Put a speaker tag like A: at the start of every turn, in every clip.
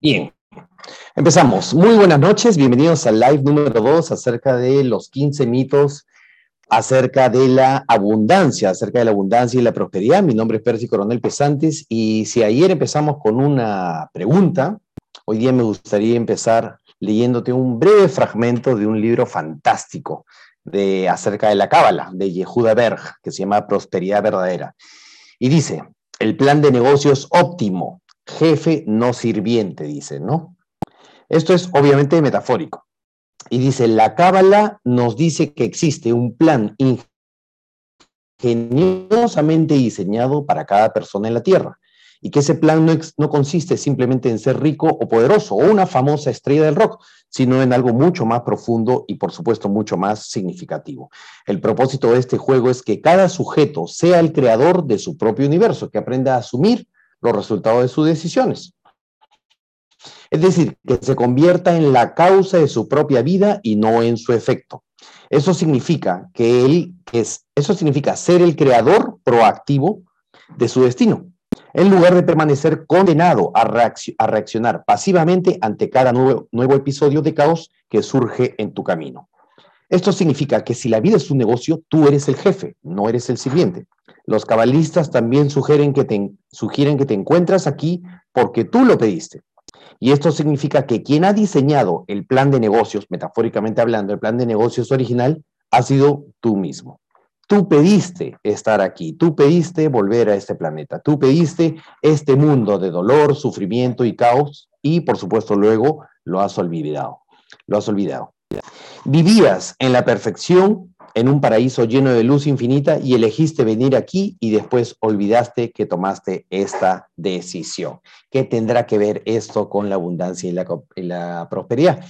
A: Bien, empezamos. Muy buenas noches, bienvenidos al live número 2 acerca de los 15 mitos acerca de la abundancia, acerca de la abundancia y la prosperidad. Mi nombre es Percy Coronel Pesantes y si ayer empezamos con una pregunta, hoy día me gustaría empezar leyéndote un breve fragmento de un libro fantástico de, acerca de la Cábala, de Yehuda Berg, que se llama Prosperidad Verdadera. Y dice, el plan de negocios óptimo jefe no sirviente, dice, ¿no? Esto es obviamente metafórico. Y dice, la cábala nos dice que existe un plan ingeniosamente diseñado para cada persona en la Tierra y que ese plan no, no, consiste simplemente en ser rico o poderoso o una famosa estrella del rock, sino en algo mucho más profundo y por supuesto mucho más significativo. El propósito de este juego es que cada sujeto sea el creador de su propio universo, que aprenda a asumir los resultados de sus decisiones. Es decir, que se convierta en la causa de su propia vida y no en su efecto. Eso significa que él es, eso significa ser el creador proactivo de su destino, en lugar de permanecer condenado a, reaccionar pasivamente ante cada nuevo, nuevo episodio de caos que surge en tu camino. Esto significa que si la vida es un negocio, tú eres el jefe, no eres el sirviente. Los cabalistas también sugieren que, te, sugieren que te encuentras aquí porque tú lo pediste. Y esto significa que quien ha diseñado el plan de negocios, metafóricamente hablando, el plan de negocios original, ha sido tú mismo. Tú pediste estar aquí, tú pediste volver a este planeta, tú pediste este mundo de dolor, sufrimiento y caos y por supuesto luego lo has olvidado. Lo has olvidado. Vivías en la perfección en un paraíso lleno de luz infinita y elegiste venir aquí y después olvidaste que tomaste esta decisión. ¿Qué tendrá que ver esto con la abundancia y la, prosperidad?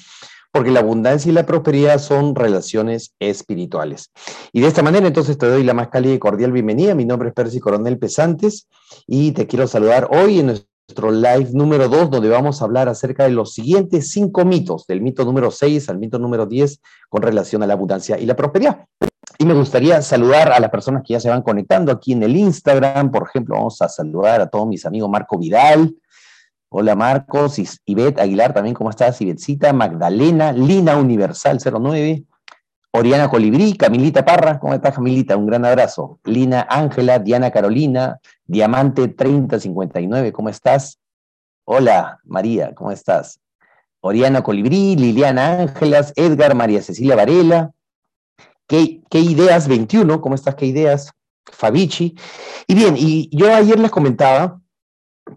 A: Porque la abundancia y la prosperidad son relaciones espirituales. Y de esta manera entonces te doy la más cálida y cordial bienvenida. Mi nombre es Percy Coronel Pesantes y te quiero saludar hoy en nuestro nuestro live número 2, donde vamos a hablar acerca de los siguientes cinco mitos, del mito número 6 al mito número 10, con relación a la abundancia y la prosperidad. Y me gustaría saludar a las personas que ya se van conectando aquí en el Instagram. Por ejemplo, vamos a saludar a todos mis amigos Marco Vidal. Hola Marcos, Ivette Aguilar también, ¿cómo estás? Ivetcita, Magdalena, Lina Universal 09, Oriana Colibrí, Camilita Parra, ¿cómo estás Camilita? Un gran abrazo. Lina Ángela, Diana Carolina, Diamante 3059, ¿cómo estás? Hola María, ¿cómo estás? Oriana Colibrí, Liliana Ángelas, Edgar, María Cecilia Varela, ¿Qué, ¿Qué, ideas 21? ¿Cómo estás? ¿Qué ideas? Fabici. Y bien, y yo ayer les comentaba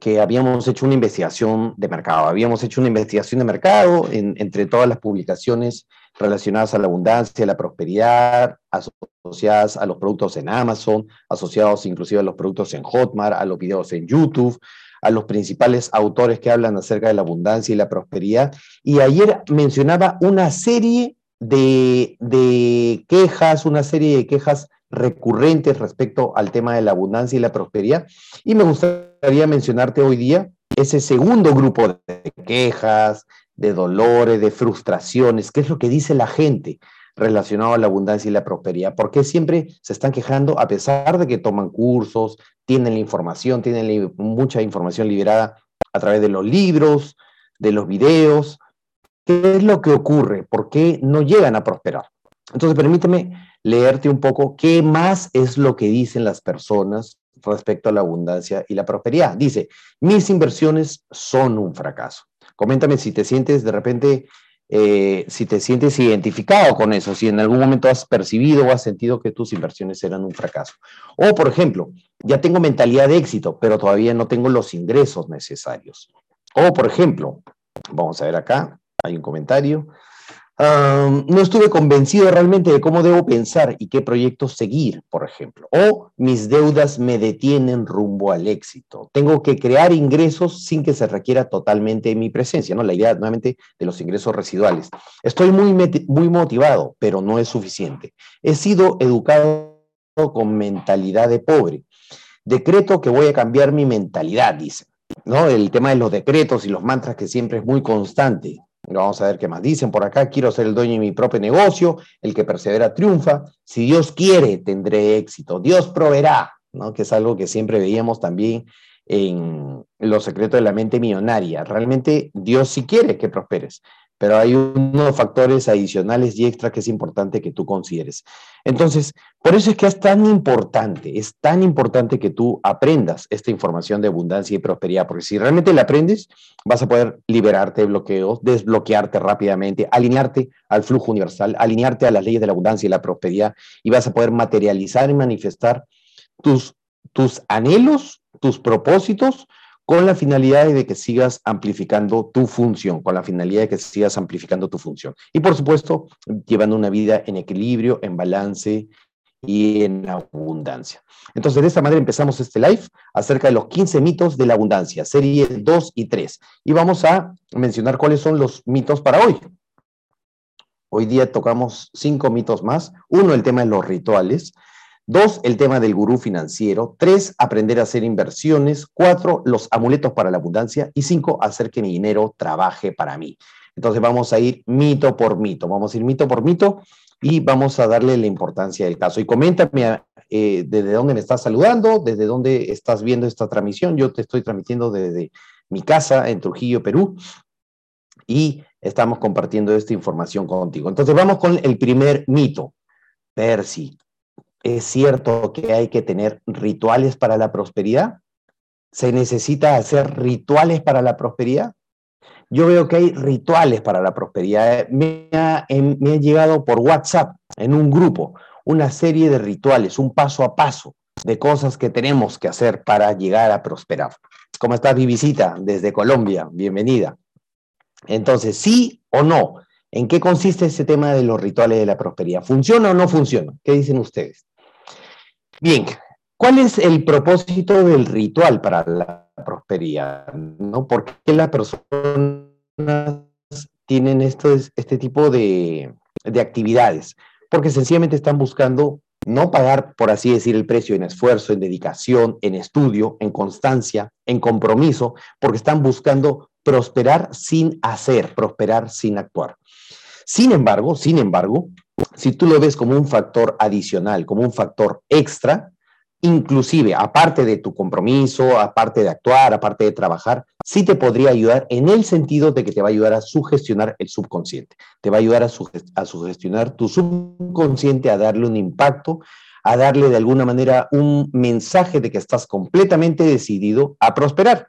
A: que habíamos hecho una investigación de mercado, habíamos hecho una investigación de mercado entre todas las publicaciones relacionadas a la abundancia, a la prosperidad, asociadas a los productos en Amazon, asociados inclusive a los productos en Hotmart, a los videos en YouTube, a los principales autores que hablan acerca de la abundancia y la prosperidad. Y ayer mencionaba una serie de, de quejas, una serie de quejas recurrentes respecto al tema de la abundancia y la prosperidad. Y me gustaría mencionarte hoy día ese segundo grupo de quejas, de dolores, de frustraciones, qué es lo que dice la gente relacionado a la abundancia y la prosperidad, porque siempre se están quejando a pesar de que toman cursos, tienen la información, tienen mucha información liberada a través de los libros, de los videos. ¿Qué es lo que ocurre? ¿Por qué no llegan a prosperar? Entonces, permíteme leerte un poco qué más es lo que dicen las personas respecto a la abundancia y la prosperidad. Dice, mis inversiones son un fracaso. Coméntame si te sientes de repente, eh, si te sientes identificado con eso, si en algún momento has percibido o has sentido que tus inversiones eran un fracaso. O, por ejemplo, ya tengo mentalidad de éxito, pero todavía no tengo los ingresos necesarios. O, por ejemplo, vamos a ver acá, hay un comentario no estuve convencido realmente de cómo debo pensar y qué proyectos seguir, por ejemplo. O mis deudas me detienen rumbo al éxito. Tengo que crear ingresos sin que se requiera totalmente mi presencia, ¿no? La idea nuevamente de los ingresos residuales. Estoy muy, muy motivado, pero no es suficiente. He sido educado con mentalidad de pobre. Decreto que voy a cambiar mi mentalidad, dice. ¿no? El tema de los decretos y los mantras que siempre es muy constante. Vamos a ver qué más dicen por acá. Quiero ser el dueño de mi propio negocio, el que persevera triunfa. Si Dios quiere, tendré éxito. Dios proveerá, ¿no? Que es algo que siempre veíamos también en Los secretos de la mente millonaria. Realmente Dios sí quiere que prosperes, pero hay unos factores adicionales y extra que es importante que tú consideres. Entonces, por eso es que es tan importante, es tan importante que tú aprendas esta información de abundancia y prosperidad, porque si realmente la aprendes, vas a poder liberarte de bloqueos, desbloquearte rápidamente, alinearte al flujo universal, alinearte a las leyes de la abundancia y la prosperidad, y vas a poder materializar y manifestar tus, tus anhelos, tus propósitos, con la finalidad de que sigas amplificando tu función, con la finalidad de que sigas amplificando tu función. Y por supuesto, llevando una vida en equilibrio, en balance y en abundancia. Entonces, de esta manera empezamos este live acerca de los 15 mitos de la abundancia, serie 2 y 3. Y vamos a mencionar cuáles son los mitos para hoy. Hoy día tocamos cinco mitos más. Uno, el tema de los rituales. Dos, el tema del gurú financiero. Tres, aprender a hacer inversiones. Cuatro, los amuletos para la abundancia. Y cinco, hacer que mi dinero trabaje para mí. Entonces vamos a ir mito por mito. Vamos a ir mito por mito y vamos a darle la importancia del caso. Y coméntame eh, desde dónde me estás saludando, desde dónde estás viendo esta transmisión. Yo te estoy transmitiendo desde mi casa en Trujillo, Perú. Y estamos compartiendo esta información contigo. Entonces vamos con el primer mito. Percy, ¿Es cierto que hay que tener rituales para la prosperidad? ¿Se necesita hacer rituales para la prosperidad? Yo veo que hay rituales para la prosperidad. Me ha, me ha llegado por WhatsApp, en un grupo, una serie de rituales, un paso a paso de cosas que tenemos que hacer para llegar a prosperar. ¿Cómo estás, mi visita desde Colombia? Bienvenida. Entonces, ¿sí o no? ¿En qué consiste ese tema de los rituales de la prosperidad? ¿Funciona o no funciona? ¿Qué dicen ustedes? Bien, ¿cuál es el propósito del ritual para la prosperidad? ¿no? ¿Por qué las personas tienen este tipo de, de actividades? Porque sencillamente están buscando no pagar, por así decir, el precio en esfuerzo, en dedicación, en estudio, en constancia, en compromiso, porque están buscando prosperar sin hacer, prosperar sin actuar. Sin embargo, sin embargo, si tú lo ves como un factor adicional, como un factor extra, inclusive aparte de tu compromiso, aparte de actuar, aparte de trabajar, sí te podría ayudar en el sentido de que te va a ayudar a sugestionar el subconsciente, te va a ayudar a, sugestionar tu subconsciente, a darle un impacto, a darle de alguna manera un mensaje de que estás completamente decidido a prosperar,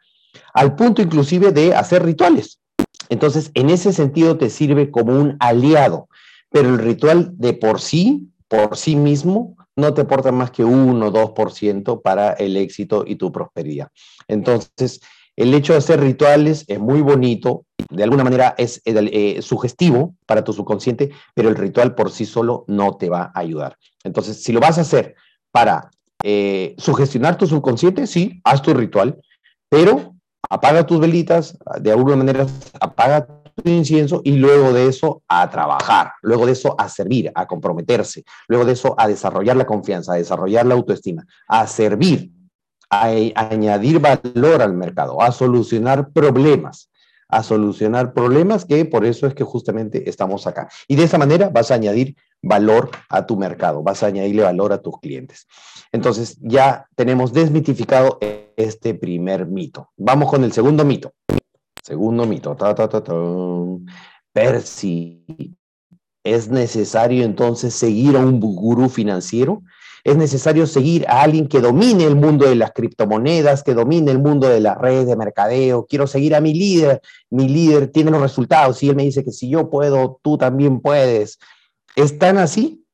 A: al punto inclusive de hacer rituales. Entonces, en ese sentido te sirve como un aliado pero el ritual de por sí, por sí mismo, no te aporta más que 1 o 2% para el éxito y tu prosperidad. Entonces, el hecho de hacer rituales es muy bonito, de alguna manera es eh, sugestivo para tu subconsciente, pero el ritual por sí solo no te va a ayudar. Entonces, si lo vas a hacer para eh, sugestionar tu subconsciente, sí, haz tu ritual, pero apaga tus velitas, de alguna manera apaga incienso y luego de eso a trabajar, luego de eso a servir, a comprometerse, luego de eso a desarrollar la confianza, a desarrollar la autoestima, a servir, a, añadir valor al mercado, a solucionar problemas, a solucionar problemas que por eso es que justamente estamos acá. Y de esa manera vas a añadir valor a tu mercado, vas a añadirle valor a tus clientes. Entonces ya tenemos desmitificado este primer mito. Vamos con el segundo mito. Segundo mito. Ta, ta, ta, Percy. ¿Es necesario entonces seguir a un gurú financiero? ¿Es necesario seguir a alguien que domine el mundo de las criptomonedas, que domine el mundo de las redes de mercadeo? Quiero seguir a mi líder. Mi líder tiene los resultados y él me dice que si yo puedo, tú también puedes. ¿Es tan así?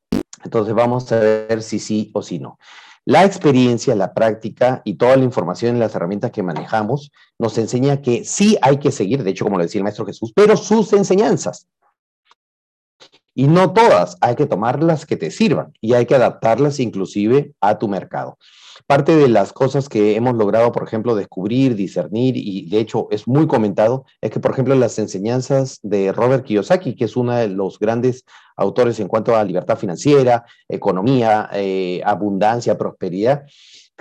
A: Entonces vamos a ver si sí o si no. La experiencia, la práctica y toda la información y las herramientas que manejamos nos enseña que sí hay que seguir, de hecho, como lo decía el Maestro Jesús, pero sus enseñanzas. Y no todas, hay que tomarlas que te sirvan y hay que adaptarlas inclusive a tu mercado. Parte de las cosas que hemos logrado, por ejemplo, descubrir, discernir, y de hecho es muy comentado, es que, por ejemplo, las enseñanzas de Robert Kiyosaki, que es uno de los grandes autores en cuanto a libertad financiera, economía, eh, abundancia, prosperidad,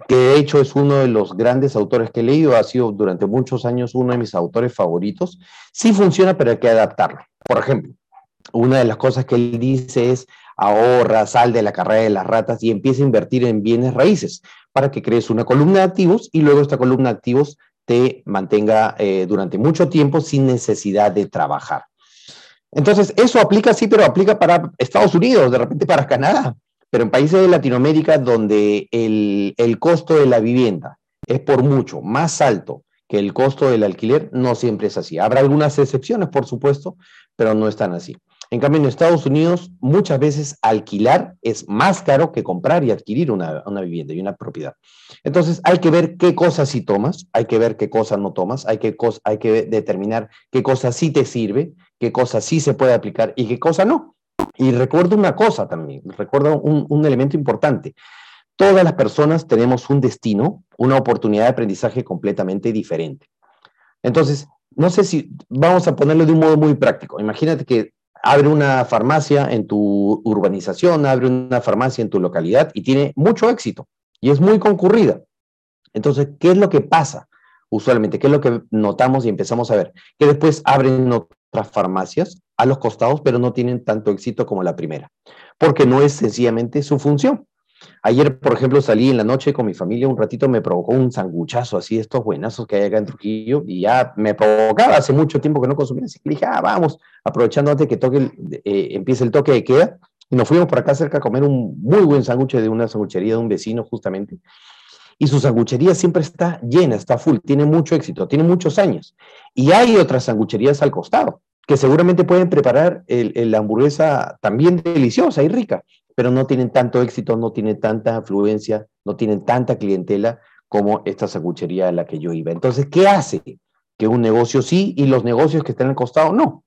A: que de hecho es uno de los grandes autores que he leído, ha sido durante muchos años uno de mis autores favoritos, sí funciona, pero hay que adaptarlo. Por ejemplo, una de las cosas que él dice es ahorra, sal de la carrera de las ratas y empieza a invertir en bienes raíces. Para que crees una columna de activos y luego esta columna de activos te mantenga eh, durante mucho tiempo sin necesidad de trabajar. Entonces, eso aplica, sí, pero aplica para Estados Unidos, de repente para Canadá, pero en países de Latinoamérica donde el, el costo de la vivienda es por mucho más alto que el costo del alquiler, no siempre es así. Habrá algunas excepciones, por supuesto, pero no están así. En cambio, en Estados Unidos, muchas veces alquilar es más caro que comprar y adquirir una, vivienda y una propiedad. Entonces, hay que ver qué cosas sí tomas, hay que ver qué cosas no tomas, hay que, hay que determinar qué cosas sí te sirve, qué cosas sí se puede aplicar y qué cosa no. Y recuerdo una cosa también, recuerdo un, un elemento importante. Todas las personas tenemos un destino, una oportunidad de aprendizaje completamente diferente. Entonces, no sé si vamos a ponerlo de un modo muy práctico. Imagínate que abre una farmacia en tu urbanización, abre una farmacia en tu localidad y tiene mucho éxito y es muy concurrida. Entonces, ¿qué es lo que pasa usualmente? ¿Qué es lo que notamos y empezamos a ver? Que después abren otras farmacias a los costados, pero no tienen tanto éxito como la primera, porque no es sencillamente su función. Ayer, por ejemplo, salí en la noche con mi familia un ratito, me provocó un sanguchazo así, estos buenazos que hay acá en Trujillo, y ya me provocaba hace mucho tiempo que no consumía, así que dije, ah, vamos, aprovechando antes que toque eh, empiece el toque de queda, y nos fuimos por acá cerca a comer un muy buen sándwich de una sanguchería de un vecino justamente, y su sanguchería siempre está llena, está full, tiene mucho éxito, tiene muchos años, y hay otras sangucherías al costado, que seguramente pueden preparar la hamburguesa también deliciosa y rica, pero no tienen tanto éxito, no tienen tanta afluencia, no tienen tanta clientela como esta sanguchería a la que yo iba. Entonces, ¿qué hace? Que un negocio sí y los negocios que están al costado no.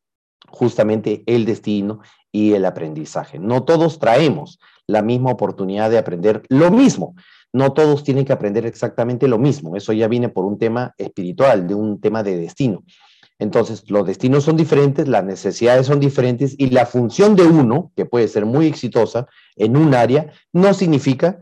A: Justamente el destino y el aprendizaje. No todos traemos la misma oportunidad de aprender lo mismo. No todos tienen que aprender exactamente lo mismo. Eso ya viene por un tema espiritual, de un tema de destino. Entonces, los destinos son diferentes, las necesidades son diferentes y la función de uno, que puede ser muy exitosa en un área, no significa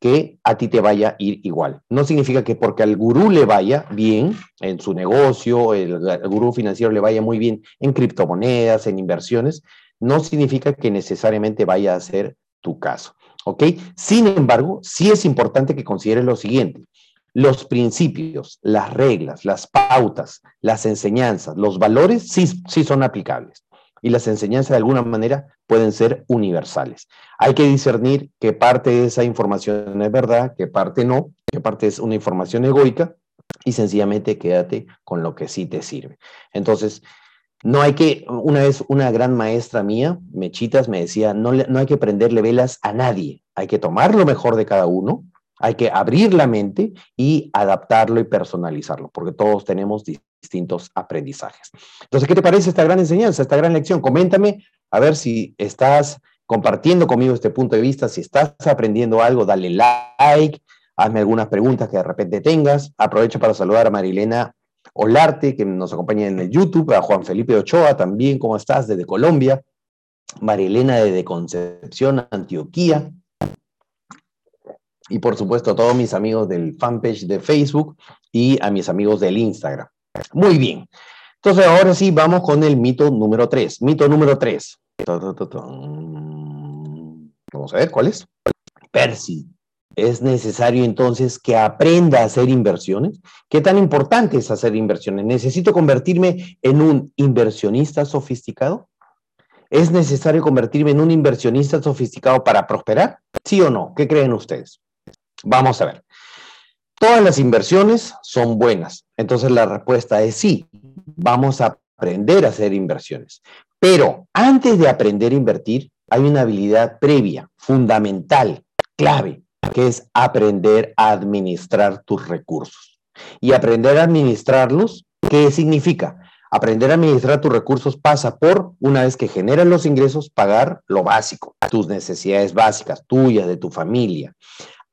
A: que a ti te vaya a ir igual. No significa que porque al gurú le vaya bien en su negocio, el, gurú financiero le vaya muy bien en criptomonedas, en inversiones, no significa que necesariamente vaya a ser tu caso. ¿Ok? Sin embargo, sí es importante que consideres lo siguiente los principios, las reglas, las pautas, las enseñanzas, los valores sí, sí son aplicables. Y las enseñanzas de alguna manera pueden ser universales. Hay que discernir qué parte de esa información es verdad, qué parte no, qué parte es una información egoica y sencillamente quédate con lo que sí te sirve. Entonces, no hay que, una vez una gran maestra mía, Mechitas, me decía, no, no hay que prenderle velas a nadie, hay que tomar lo mejor de cada uno, hay que abrir la mente y adaptarlo y personalizarlo, porque todos tenemos distintos aprendizajes. Entonces, ¿qué te parece esta gran enseñanza, esta gran lección? Coméntame a ver si estás compartiendo conmigo este punto de vista, si estás aprendiendo algo, dale like, hazme algunas preguntas que de repente tengas. Aprovecho para saludar a Marilena Olarte, que nos acompaña en el YouTube, a Juan Felipe Ochoa también, ¿cómo estás? Desde Colombia. Marilena desde Concepción, Antioquía y por supuesto a todos mis amigos del fanpage de Facebook y a mis amigos del Instagram. Muy bien. Entonces ahora sí vamos con el mito número 3. Mito número 3. Vamos a ver cuál es. Percy. ¿Es necesario entonces que aprenda a hacer inversiones? ¿Qué tan importante es hacer inversiones? ¿Necesito convertirme en un inversionista sofisticado? ¿Es necesario convertirme en un inversionista sofisticado para prosperar? ¿Sí o no? ¿Qué creen ustedes? Vamos a ver. Todas las inversiones son buenas. Entonces la respuesta es sí. Vamos a aprender a hacer inversiones. Pero antes de aprender a invertir, hay una habilidad previa, fundamental, clave, que es aprender a administrar tus recursos. Y aprender a administrarlos, ¿qué significa? Aprender a administrar tus recursos pasa por, una vez que generan los ingresos, pagar lo básico, tus necesidades básicas, tuyas, de tu familia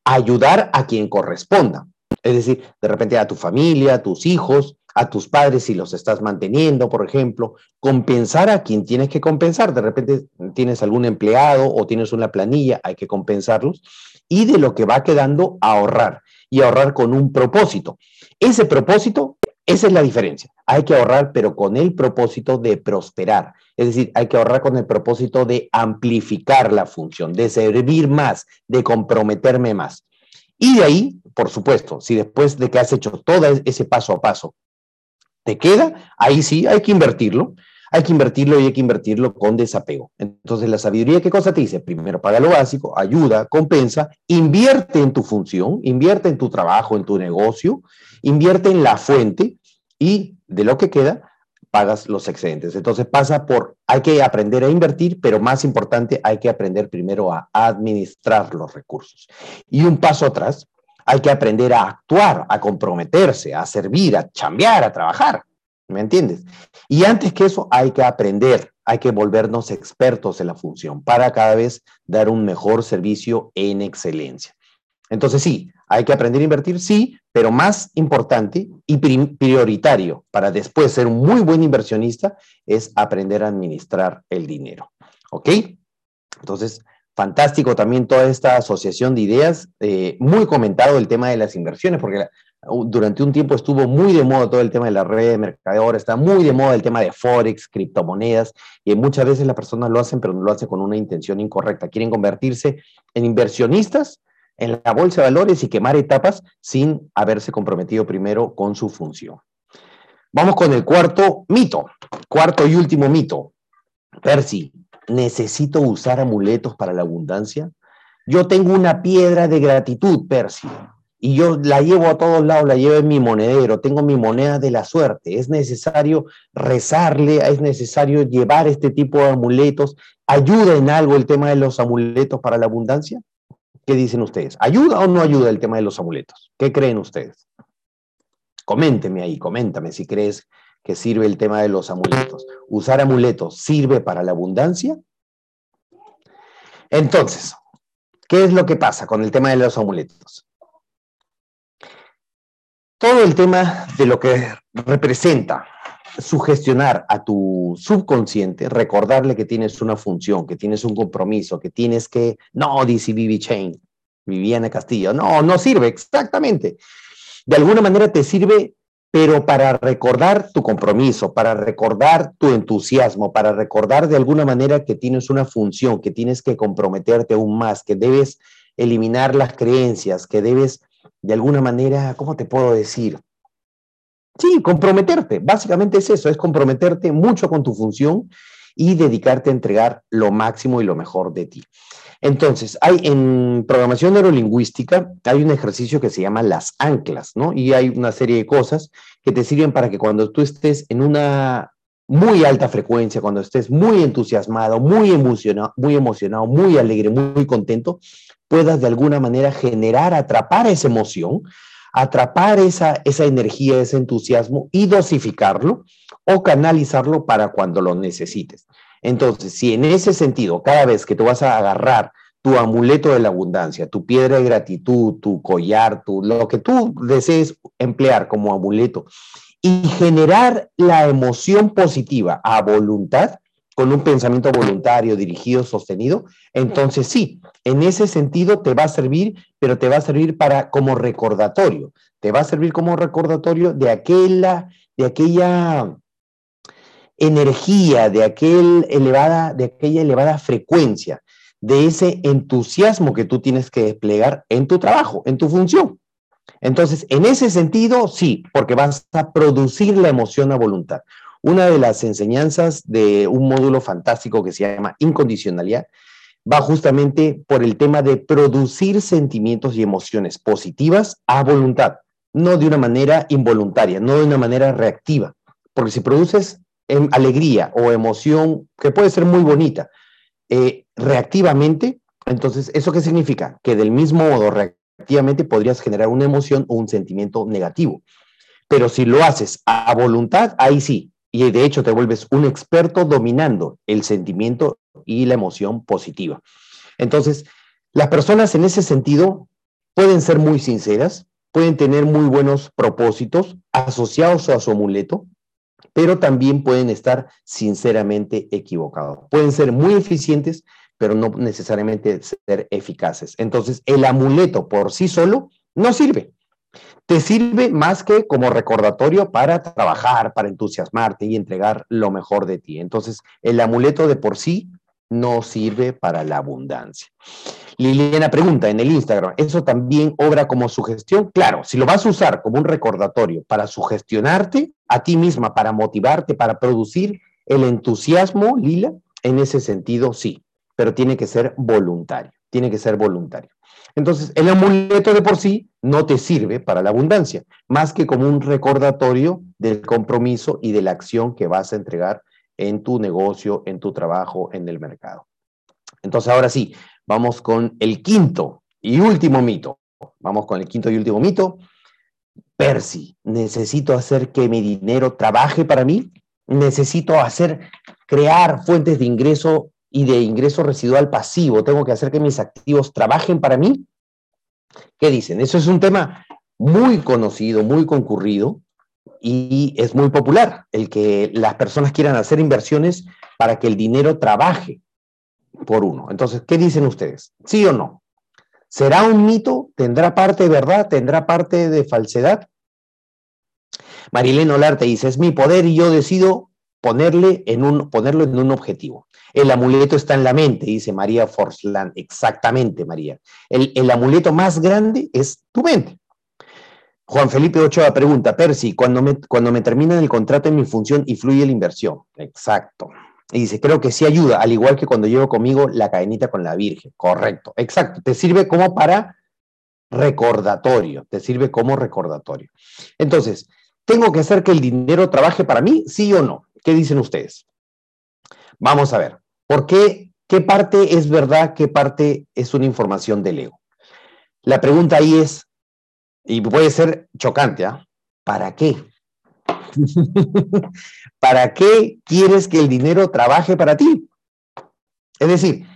A: ayudar a quien corresponda. Es decir, de repente a tu familia, a tus hijos, a tus padres si los estás manteniendo, por ejemplo, compensar a quien tienes que compensar. De repente tienes algún empleado o tienes una planilla, hay que compensarlos. Y de lo que va quedando, ahorrar. Y ahorrar con un propósito. Ese propósito, esa es la diferencia. Hay que ahorrar, pero con el propósito de prosperar. Es decir, hay que ahorrar con el propósito de amplificar la función, de servir más, de comprometerme más. Y de ahí, por supuesto, si después de que has hecho todo ese paso a paso, te queda, ahí sí hay que invertirlo. Hay que invertirlo y hay que invertirlo con desapego. Entonces, la sabiduría, ¿qué cosa te dice? Primero, paga lo básico, ayuda, compensa, invierte en tu función, invierte en tu trabajo, en tu negocio, invierte en la fuente y de lo que queda, pagas los excedentes. Entonces pasa por, hay que aprender a invertir, pero más importante, hay que aprender primero a administrar los recursos. Y un paso atrás, hay que aprender a actuar, a comprometerse, a servir, a chambear, a trabajar. ¿Me entiendes? Y antes que eso, hay que aprender, hay que volvernos expertos en la función para cada vez dar un mejor servicio en excelencia. Entonces sí, hay que aprender a invertir, sí, pero más importante y prioritario para después ser un muy buen inversionista es aprender a administrar el dinero. ¿Ok? Entonces, fantástico también toda esta asociación de ideas, eh, muy comentado el tema de las inversiones, porque durante un tiempo estuvo muy de moda todo el tema de la red de mercadeo, está muy de moda el tema de Forex, criptomonedas, y muchas veces las personas lo hacen, pero lo hacen con una intención incorrecta. Quieren convertirse en inversionistas en la bolsa de valores y quemar etapas sin haberse comprometido primero con su función. Vamos con el cuarto mito, cuarto y último mito. Percy, ¿necesito usar amuletos para la abundancia? Yo tengo una piedra de gratitud, Percy, y yo la llevo a todos lados, la llevo en mi monedero, tengo mi moneda de la suerte. Es necesario rezarle, es necesario llevar este tipo de amuletos. ¿Ayuda en algo el tema de los amuletos para la abundancia? ¿Qué dicen ustedes? ¿Ayuda o no ayuda el tema de los amuletos? ¿Qué creen ustedes? Coménteme ahí, coméntame si crees que sirve el tema de los amuletos. ¿Usar amuletos sirve para la abundancia? Entonces, ¿qué es lo que pasa con el tema de los amuletos? Todo el tema de lo que representa sugestionar a tu subconsciente, recordarle que tienes una función, que tienes un compromiso, que tienes que, no, dice Vivi Chain, Viviana Castillo, no, no sirve, exactamente. De alguna manera te sirve, pero para recordar tu compromiso, para recordar tu entusiasmo, para recordar de alguna manera que tienes una función, que tienes que comprometerte aún más, que debes eliminar las creencias, que debes de alguna manera, ¿cómo te puedo decir? Sí, comprometerte. Básicamente es eso, es comprometerte mucho con tu función y dedicarte a entregar lo máximo y lo mejor de ti. Entonces, hay en programación neurolingüística, hay un ejercicio que se llama las anclas, ¿no? Y hay una serie de cosas que te sirven para que cuando tú estés en una muy alta frecuencia, cuando estés muy entusiasmado, muy emocionado, muy emocionado, muy alegre, muy contento, puedas de alguna manera generar, atrapar esa emoción atrapar esa, esa energía, ese entusiasmo y dosificarlo o canalizarlo para cuando lo necesites. Entonces, si en ese sentido, cada vez que tú vas a agarrar tu amuleto de la abundancia, tu piedra de gratitud, tu collar, tu, lo que tú desees emplear como amuleto y generar la emoción positiva a voluntad, con un pensamiento voluntario, dirigido, sostenido, entonces sí, en ese sentido te va a servir, pero te va a servir para como recordatorio, te va a servir como recordatorio de aquella, de aquella energía, de, aquel elevada, de aquella elevada frecuencia, de ese entusiasmo que tú tienes que desplegar en tu trabajo, en tu función. Entonces, en ese sentido, sí, porque vas a producir la emoción a voluntad. Una de las enseñanzas de un módulo fantástico que se llama incondicionalidad va justamente por el tema de producir sentimientos y emociones positivas a voluntad, no de una manera involuntaria, no de una manera reactiva, porque si produces em, alegría o emoción que puede ser muy bonita eh, reactivamente, entonces, ¿eso qué significa? Que del mismo modo reactivamente podrías generar una emoción o un sentimiento negativo. Pero si lo haces a voluntad, ahí sí, y de hecho te vuelves un experto dominando el sentimiento y la emoción positiva. Entonces, las personas en ese sentido pueden ser muy sinceras, pueden tener muy buenos propósitos asociados a su amuleto, pero también pueden estar sinceramente equivocados. Pueden ser muy eficientes, pero no necesariamente ser eficaces. Entonces, el amuleto por sí solo no sirve te sirve más que como recordatorio para trabajar, para entusiasmarte y entregar lo mejor de ti. Entonces, el amuleto de por sí no sirve para la abundancia. Liliana pregunta en el Instagram, ¿eso también obra como sugestión? Claro, si lo vas a usar como un recordatorio para sugestionarte a ti misma, para motivarte, para producir el entusiasmo, Lila, en ese sentido sí, pero tiene que ser voluntario, tiene que ser voluntario. Entonces, el amuleto de por sí no te sirve para la abundancia, más que como un recordatorio del compromiso y de la acción que vas a entregar en tu negocio, en tu trabajo, en el mercado. Entonces, ahora sí, vamos con el quinto y último mito. Vamos con el quinto y último mito. Percy, necesito hacer que mi dinero trabaje para mí. Necesito hacer, crear fuentes de ingreso y de ingreso residual pasivo. Tengo que hacer que mis activos trabajen para mí. ¿Qué dicen? Eso es un tema muy conocido, muy concurrido y es muy popular el que las personas quieran hacer inversiones para que el dinero trabaje por uno. Entonces, ¿qué dicen ustedes? ¿Sí o no? ¿Será un mito? ¿Tendrá parte de verdad? ¿Tendrá parte de falsedad? Marilena Olarte dice, es mi poder y yo decido ponerle en un, ponerlo en un objetivo. El amuleto está en la mente, dice María Forsland. Exactamente, María. El, el amuleto más grande es tu mente. Juan Felipe Ochoa pregunta, Percy, cuando me, cuando me termina el contrato en mi función, ¿influye la inversión? Exacto. Y dice, creo que sí ayuda, al igual que cuando llevo conmigo la cadenita con la Virgen. Correcto, exacto. Te sirve como para recordatorio, te sirve como recordatorio. Entonces, ¿tengo que hacer que el dinero trabaje para mí? ¿Sí o no? ¿Qué dicen ustedes? Vamos a ver, ¿por qué? ¿Qué parte es verdad? ¿Qué parte es una información del ego? La pregunta ahí es, y puede ser chocante, ¿ah? ¿Para qué? ¿Para qué quieres que el dinero trabaje para ti? Es decir,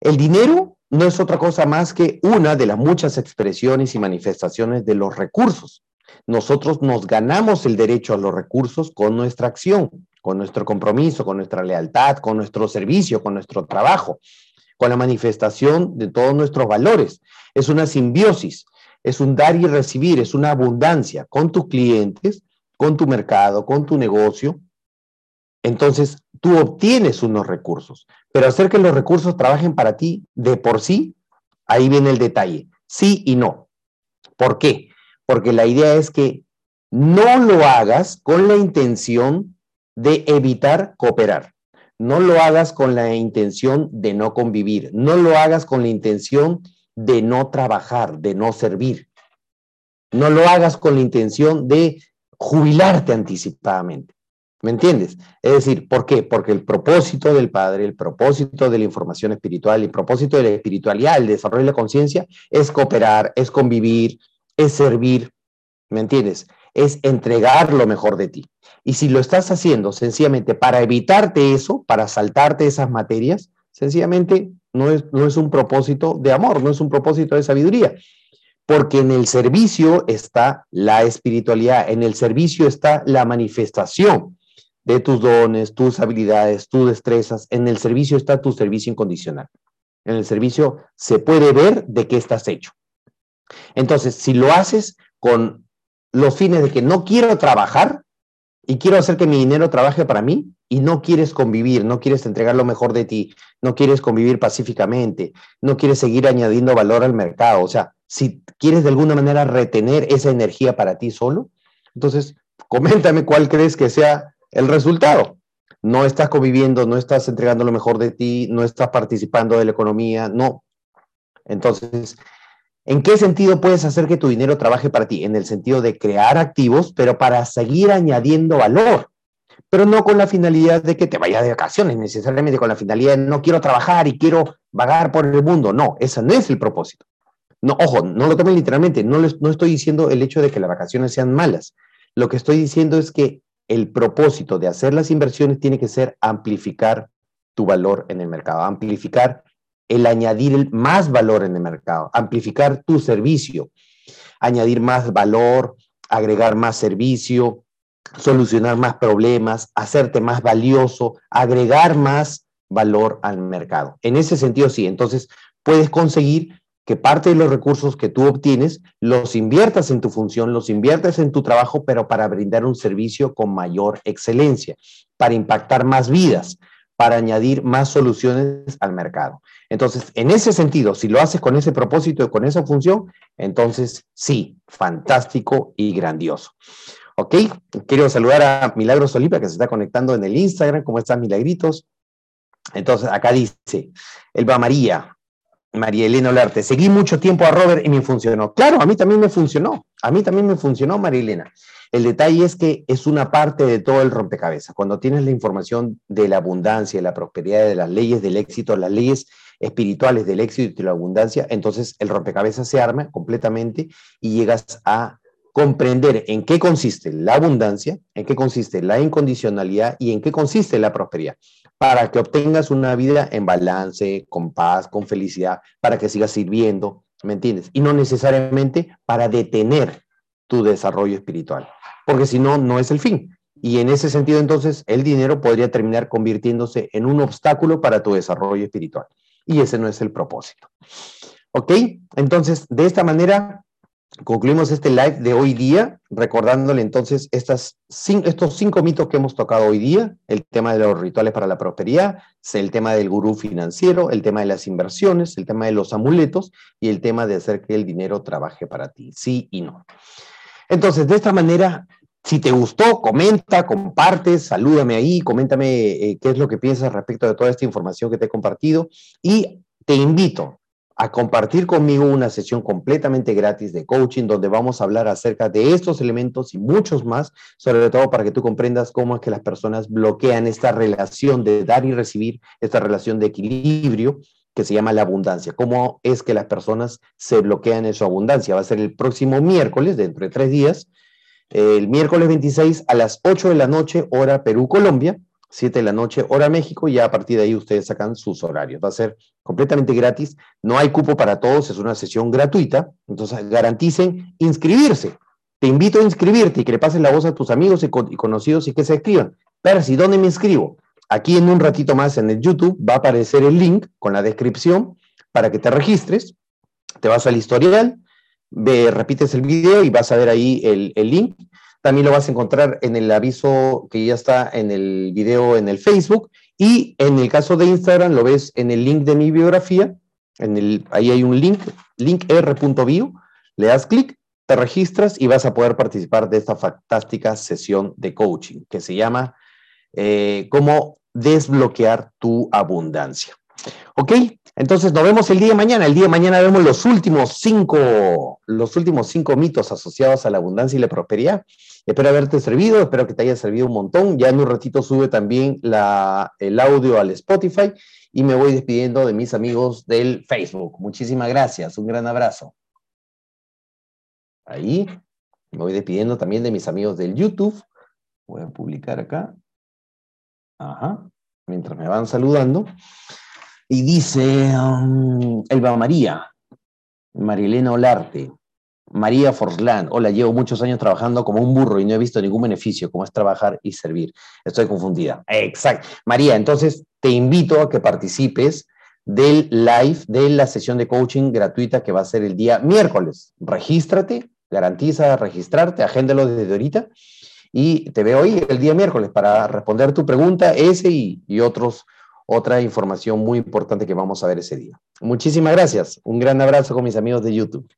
A: el dinero no es otra cosa más que una de las muchas expresiones y manifestaciones de los recursos. Nosotros nos ganamos el derecho a los recursos con nuestra acción, con nuestro compromiso, con nuestra lealtad, con nuestro servicio, con nuestro trabajo, con la manifestación de todos nuestros valores. Es una simbiosis, es un dar y recibir, es una abundancia con tus clientes con tu mercado, con tu negocio, entonces tú obtienes unos recursos. Pero hacer que los recursos trabajen para ti de por sí, ahí viene el detalle. Sí y no. ¿Por qué? Porque la idea es que no lo hagas con la intención de evitar cooperar. No lo hagas con la intención de no convivir. No lo hagas con la intención de no trabajar, de no servir. No lo hagas con la intención de jubilarte anticipadamente. ¿Me entiendes? Es decir, ¿por qué? Porque el propósito del Padre, el propósito de la información espiritual, el propósito de la espiritualidad, el desarrollo de la conciencia, es cooperar, es convivir, es servir, ¿me entiendes? Es entregar lo mejor de ti. Y si lo estás haciendo sencillamente para evitarte eso, para saltarte esas materias, sencillamente no es, no es un propósito de amor, no es un propósito de sabiduría, porque en el servicio está la espiritualidad, en el servicio está la manifestación de tus dones, tus habilidades, tus destrezas, en el servicio está tu servicio incondicional. En el servicio se puede ver de qué estás hecho. Entonces, si lo haces con los fines de que no quiero trabajar y quiero hacer que mi dinero trabaje para mí y no quieres convivir, no quieres entregar lo mejor de ti, no quieres convivir pacíficamente, no quieres seguir añadiendo valor al mercado, o sea, si quieres de alguna manera retener esa energía para ti solo, entonces coméntame cuál crees que sea el resultado. No estás conviviendo, no estás entregando lo mejor de ti, no estás participando de la economía, no. Entonces, ¿en qué sentido puedes hacer que tu dinero trabaje para ti? En el sentido de crear activos, pero para seguir añadiendo valor pero no con la finalidad de que te vayas de vacaciones, necesariamente con la finalidad de no quiero trabajar y quiero vagar por el mundo. No, ese no es el propósito. No, ojo, no lo tomen literalmente, no, no estoy diciendo el hecho de que las vacaciones sean malas. Lo que estoy diciendo es que el propósito de hacer las inversiones tiene que ser amplificar tu valor en el mercado, amplificar el añadir más valor en el mercado, amplificar tu servicio, añadir más valor, agregar más servicio, solucionar más problemas, hacerte más valioso, agregar más valor al mercado. En ese sentido, sí, entonces puedes conseguir que parte de los recursos que tú obtienes los inviertas en tu función, los inviertas en tu trabajo, pero para brindar un servicio con mayor excelencia, para impactar más vidas, para añadir más soluciones al mercado. Entonces, en ese sentido, si lo haces con ese propósito y con esa función, entonces sí, fantástico y grandioso. ¿Ok? Quiero saludar a Milagros Oliva, que se está conectando en el Instagram. ¿Cómo están, Milagritos? Entonces, acá dice, Elba María, María Elena Olarte, seguí mucho tiempo a Robert y me funcionó. Claro, a mí también me funcionó. A mí también me funcionó, María Elena. El detalle es que es una parte de todo el rompecabezas. Cuando tienes la información de la abundancia, de la prosperidad, de las leyes del éxito, las leyes espirituales del éxito y de la abundancia, entonces el rompecabezas se arma completamente y llegas a comprender en qué consiste la abundancia, en qué consiste la incondicionalidad y en qué consiste la prosperidad, para que obtengas una vida en balance, con paz, con felicidad, para que sigas sirviendo, ¿me entiendes? Y no necesariamente para detener tu desarrollo espiritual porque si no, no es el fin. Y en ese sentido, entonces, el dinero podría terminar convirtiéndose en un obstáculo para tu desarrollo espiritual. Y ese no es el propósito. ¿Ok? Entonces, de esta manera, concluimos este live de hoy día, recordándole entonces estos cinco mitos que hemos tocado hoy día, el tema de los rituales para la prosperidad, el tema del gurú financiero, el tema de las inversiones, el tema de los amuletos y el tema de hacer que el dinero trabaje para ti, sí y no. Entonces, de esta manera, si te gustó, comenta, comparte, salúdame ahí, coméntame eh, qué es lo que piensas respecto de toda esta información que te he compartido y te invito a compartir conmigo una sesión completamente gratis de coaching donde vamos a hablar acerca de estos elementos y muchos más, sobre todo para que tú comprendas cómo es que las personas bloquean esta relación de dar y recibir, esta relación de equilibrio que se llama la abundancia. ¿Cómo es que las personas se bloquean en su abundancia? Va a ser el próximo miércoles, dentro de tres días, el miércoles 26 a las 8 de la noche, hora Perú-Colombia, 7 de la noche, hora México, y ya a partir de ahí ustedes sacan sus horarios. Va a ser completamente gratis, no hay cupo para todos, es una sesión gratuita, entonces garanticen inscribirse. Te invito a inscribirte y que le pases la voz a tus amigos y, conocidos y que se escriban. Percy, ¿dónde me inscribo? Aquí en un ratito más en el YouTube va a aparecer el link con la descripción para que te registres. Te vas al historial, repites el video y vas a ver ahí el, el link. También lo vas a encontrar en el aviso que ya está en el video en el Facebook y en el caso de Instagram lo ves en el link de mi biografía. En el, ahí hay un link, linkr.bio. Le das clic, te registras y vas a poder participar de esta fantástica sesión de coaching que se llama eh, Cómo desbloquear tu abundancia. ¿Ok? Entonces nos vemos el día de mañana. El día de mañana vemos los últimos cinco, los últimos cinco mitos asociados a la abundancia y la prosperidad. Espero haberte servido, espero que te haya servido un montón. Ya en un ratito sube también el audio al Spotify y me voy despidiendo de mis amigos del Facebook. Muchísimas gracias, un gran abrazo. Ahí me voy despidiendo también de mis amigos del YouTube. Voy a publicar acá. Ajá mientras me van saludando. Y dice um, Elba María, Marilena Olarte, María Forlán, hola, llevo muchos años trabajando como un burro y no he visto ningún beneficio, como es trabajar y servir. Estoy confundida. Exacto. María, entonces te invito a que participes del live de la sesión de coaching gratuita que va a ser el día miércoles. Regístrate, garantiza registrarte, agéndalo desde ahorita y te veo hoy el día miércoles para responder tu pregunta, ese y, y otros, otra información muy importante que vamos a ver ese día. Muchísimas gracias. Un gran abrazo con mis amigos de YouTube.